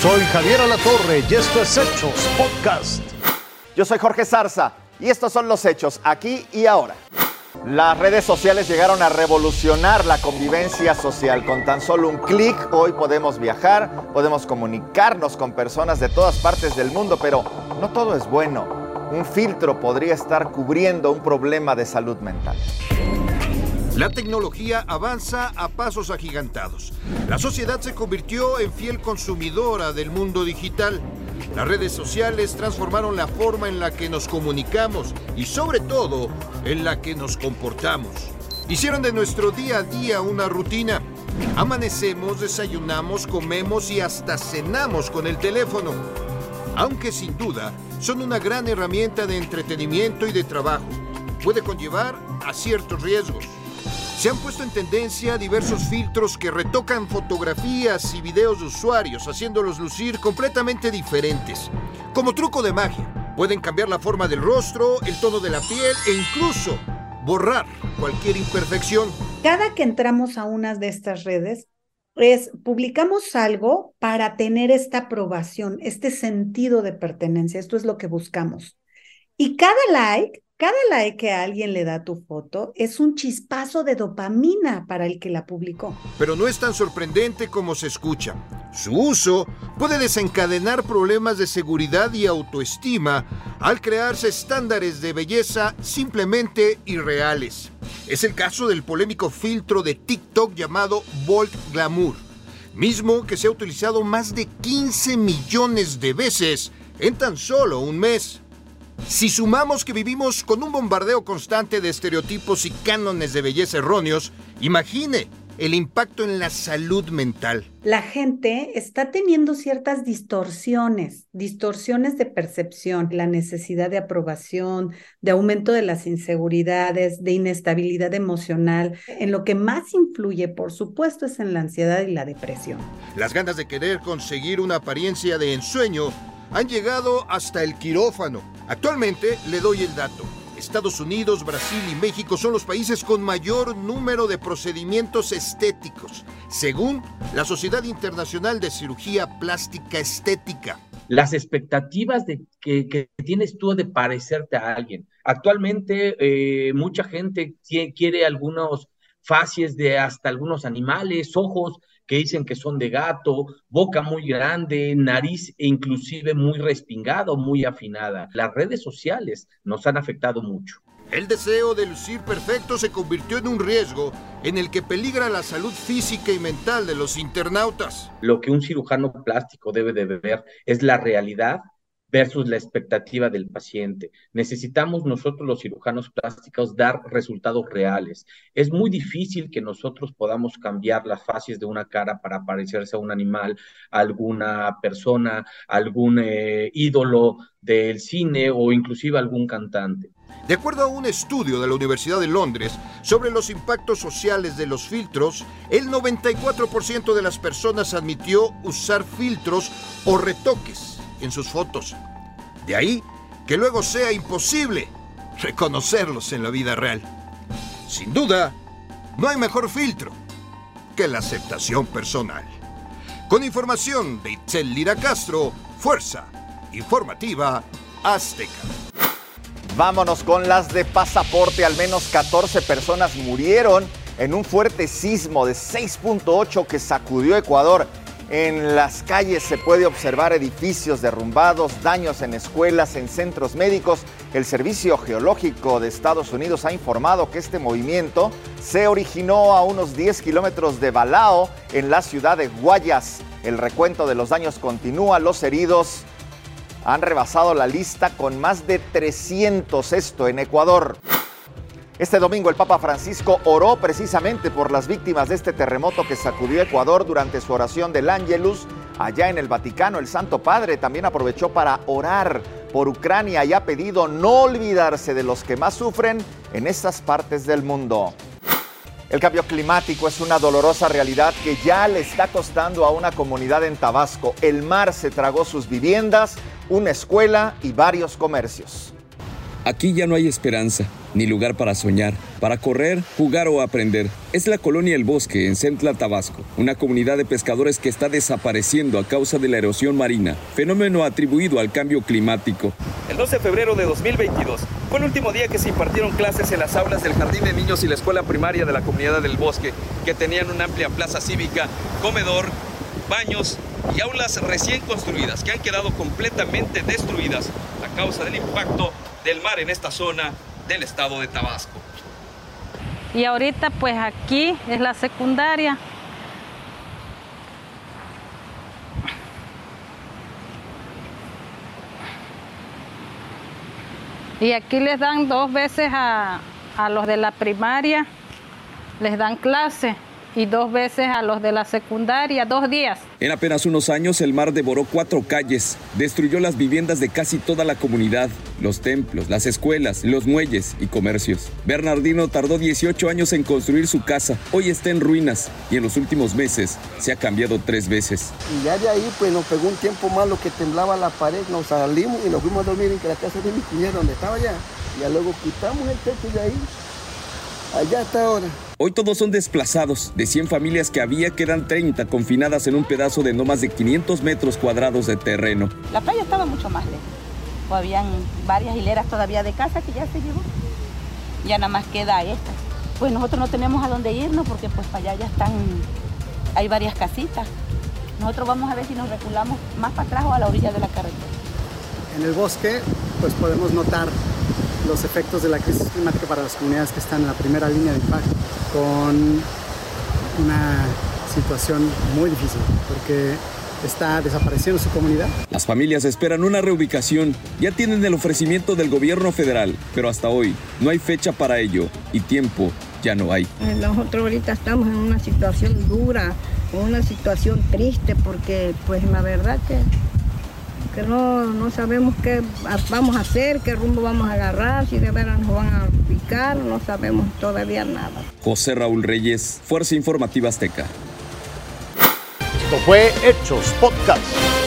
Soy Javier Alatorre y esto es Hechos Podcast. Yo soy Jorge Zarza y estos son los hechos aquí y ahora. Las redes sociales llegaron a revolucionar la convivencia social. Con tan solo un clic hoy podemos viajar, podemos comunicarnos con personas de todas partes del mundo, pero no todo es bueno. Un filtro podría estar cubriendo un problema de salud mental. La tecnología avanza a pasos agigantados. La sociedad se convirtió en fiel consumidora del mundo digital. Las redes sociales transformaron la forma en la que nos comunicamos y sobre todo en la que nos comportamos. Hicieron de nuestro día a día una rutina. Amanecemos, desayunamos, comemos y hasta cenamos con el teléfono. Aunque sin duda son una gran herramienta de entretenimiento y de trabajo, puede conllevar a ciertos riesgos. Se han puesto en tendencia diversos filtros que retocan fotografías y videos de usuarios, haciéndolos lucir completamente diferentes. Como truco de magia, pueden cambiar la forma del rostro, el tono de la piel e incluso borrar cualquier imperfección. Cada que entramos a una de estas redes, es publicamos algo para tener esta aprobación, este sentido de pertenencia. Esto es lo que buscamos. Y cada like cada like que alguien le da a tu foto es un chispazo de dopamina para el que la publicó. Pero no es tan sorprendente como se escucha. Su uso puede desencadenar problemas de seguridad y autoestima al crearse estándares de belleza simplemente irreales. Es el caso del polémico filtro de TikTok llamado Bold Glamour, mismo que se ha utilizado más de 15 millones de veces en tan solo un mes. Si sumamos que vivimos con un bombardeo constante de estereotipos y cánones de belleza erróneos, imagine el impacto en la salud mental. La gente está teniendo ciertas distorsiones, distorsiones de percepción, la necesidad de aprobación, de aumento de las inseguridades, de inestabilidad emocional. En lo que más influye, por supuesto, es en la ansiedad y la depresión. Las ganas de querer conseguir una apariencia de ensueño han llegado hasta el quirófano. Actualmente le doy el dato. Estados Unidos, Brasil y México son los países con mayor número de procedimientos estéticos, según la Sociedad Internacional de Cirugía Plástica Estética. Las expectativas de que, tienes tú de parecerte a alguien. Actualmente eh, mucha gente quiere algunos facies de hasta algunos animales, ojos, que dicen que son de gato, boca muy grande, nariz e inclusive muy respingada o muy afinada. Las redes sociales nos han afectado mucho. El deseo de lucir perfecto se convirtió en un riesgo en el que peligra la salud física y mental de los internautas. Lo que un cirujano plástico debe de ver es la realidad versus la expectativa del paciente. Necesitamos nosotros los cirujanos plásticos dar resultados reales. Es muy difícil que nosotros podamos cambiar las fases de una cara para parecerse a un animal, a alguna persona, a algún eh, ídolo del cine o inclusive algún cantante. De acuerdo a un estudio de la Universidad de Londres sobre los impactos sociales de los filtros, el 94% de las personas admitió usar filtros o retoques en sus fotos. De ahí que luego sea imposible reconocerlos en la vida real. Sin duda, no hay mejor filtro que la aceptación personal. Con información de Itzel Lira Castro, Fuerza Informativa Azteca. Vámonos con las de pasaporte. Al menos 14 personas murieron en un fuerte sismo de 6.8 que sacudió Ecuador. En las calles se puede observar edificios derrumbados, daños en escuelas, en centros médicos. El Servicio Geológico de Estados Unidos ha informado que este movimiento se originó a unos 10 kilómetros de Balao, en la ciudad de Guayas. El recuento de los daños continúa. Los heridos han rebasado la lista con más de 300, esto en Ecuador. Este domingo el Papa Francisco oró precisamente por las víctimas de este terremoto que sacudió Ecuador durante su oración del Ángelus. Allá en el Vaticano, el Santo Padre también aprovechó para orar por Ucrania y ha pedido no olvidarse de los que más sufren en estas partes del mundo. El cambio climático es una dolorosa realidad que ya le está costando a una comunidad en Tabasco. El mar se tragó sus viviendas, una escuela y varios comercios. Aquí ya no hay esperanza, ni lugar para soñar, para correr, jugar o aprender. Es la colonia El Bosque, en Centla, Tabasco, una comunidad de pescadores que está desapareciendo a causa de la erosión marina, fenómeno atribuido al cambio climático. El 12 de febrero de 2022 fue el último día que se impartieron clases en las aulas del Jardín de Niños y la Escuela Primaria de la Comunidad del Bosque, que tenían una amplia plaza cívica, comedor, baños y aulas recién construidas que han quedado completamente destruidas causa del impacto del mar en esta zona del estado de Tabasco. Y ahorita pues aquí es la secundaria. Y aquí les dan dos veces a, a los de la primaria, les dan clase y dos veces a los de la secundaria, dos días. En apenas unos años el mar devoró cuatro calles, destruyó las viviendas de casi toda la comunidad, los templos, las escuelas, los muelles y comercios. Bernardino tardó 18 años en construir su casa, hoy está en ruinas y en los últimos meses se ha cambiado tres veces. Y ya de ahí pues nos pegó un tiempo malo que temblaba la pared, nos salimos y nos fuimos a dormir en la casa de mi cuñada donde estaba allá. Y luego quitamos el techo de ahí, allá está ahora. Hoy todos son desplazados. De 100 familias que había, quedan 30 confinadas en un pedazo de no más de 500 metros cuadrados de terreno. La playa estaba mucho más lejos. O habían varias hileras todavía de casa que ya se llevó. Ya nada más queda esta. Pues nosotros no tenemos a dónde irnos porque pues para allá ya están, hay varias casitas. Nosotros vamos a ver si nos reculamos más para atrás o a la orilla de la carretera. En el bosque pues podemos notar los efectos de la crisis climática para las comunidades que están en la primera línea de impacto, con una situación muy difícil, porque está desapareciendo su comunidad. Las familias esperan una reubicación, ya tienen el ofrecimiento del gobierno federal, pero hasta hoy no hay fecha para ello y tiempo ya no hay. Nosotros ahorita estamos en una situación dura, una situación triste, porque pues la verdad que que no, no sabemos qué vamos a hacer, qué rumbo vamos a agarrar, si de veras nos van a picar, no sabemos todavía nada. José Raúl Reyes, Fuerza Informativa Azteca. Esto fue Hechos Podcast.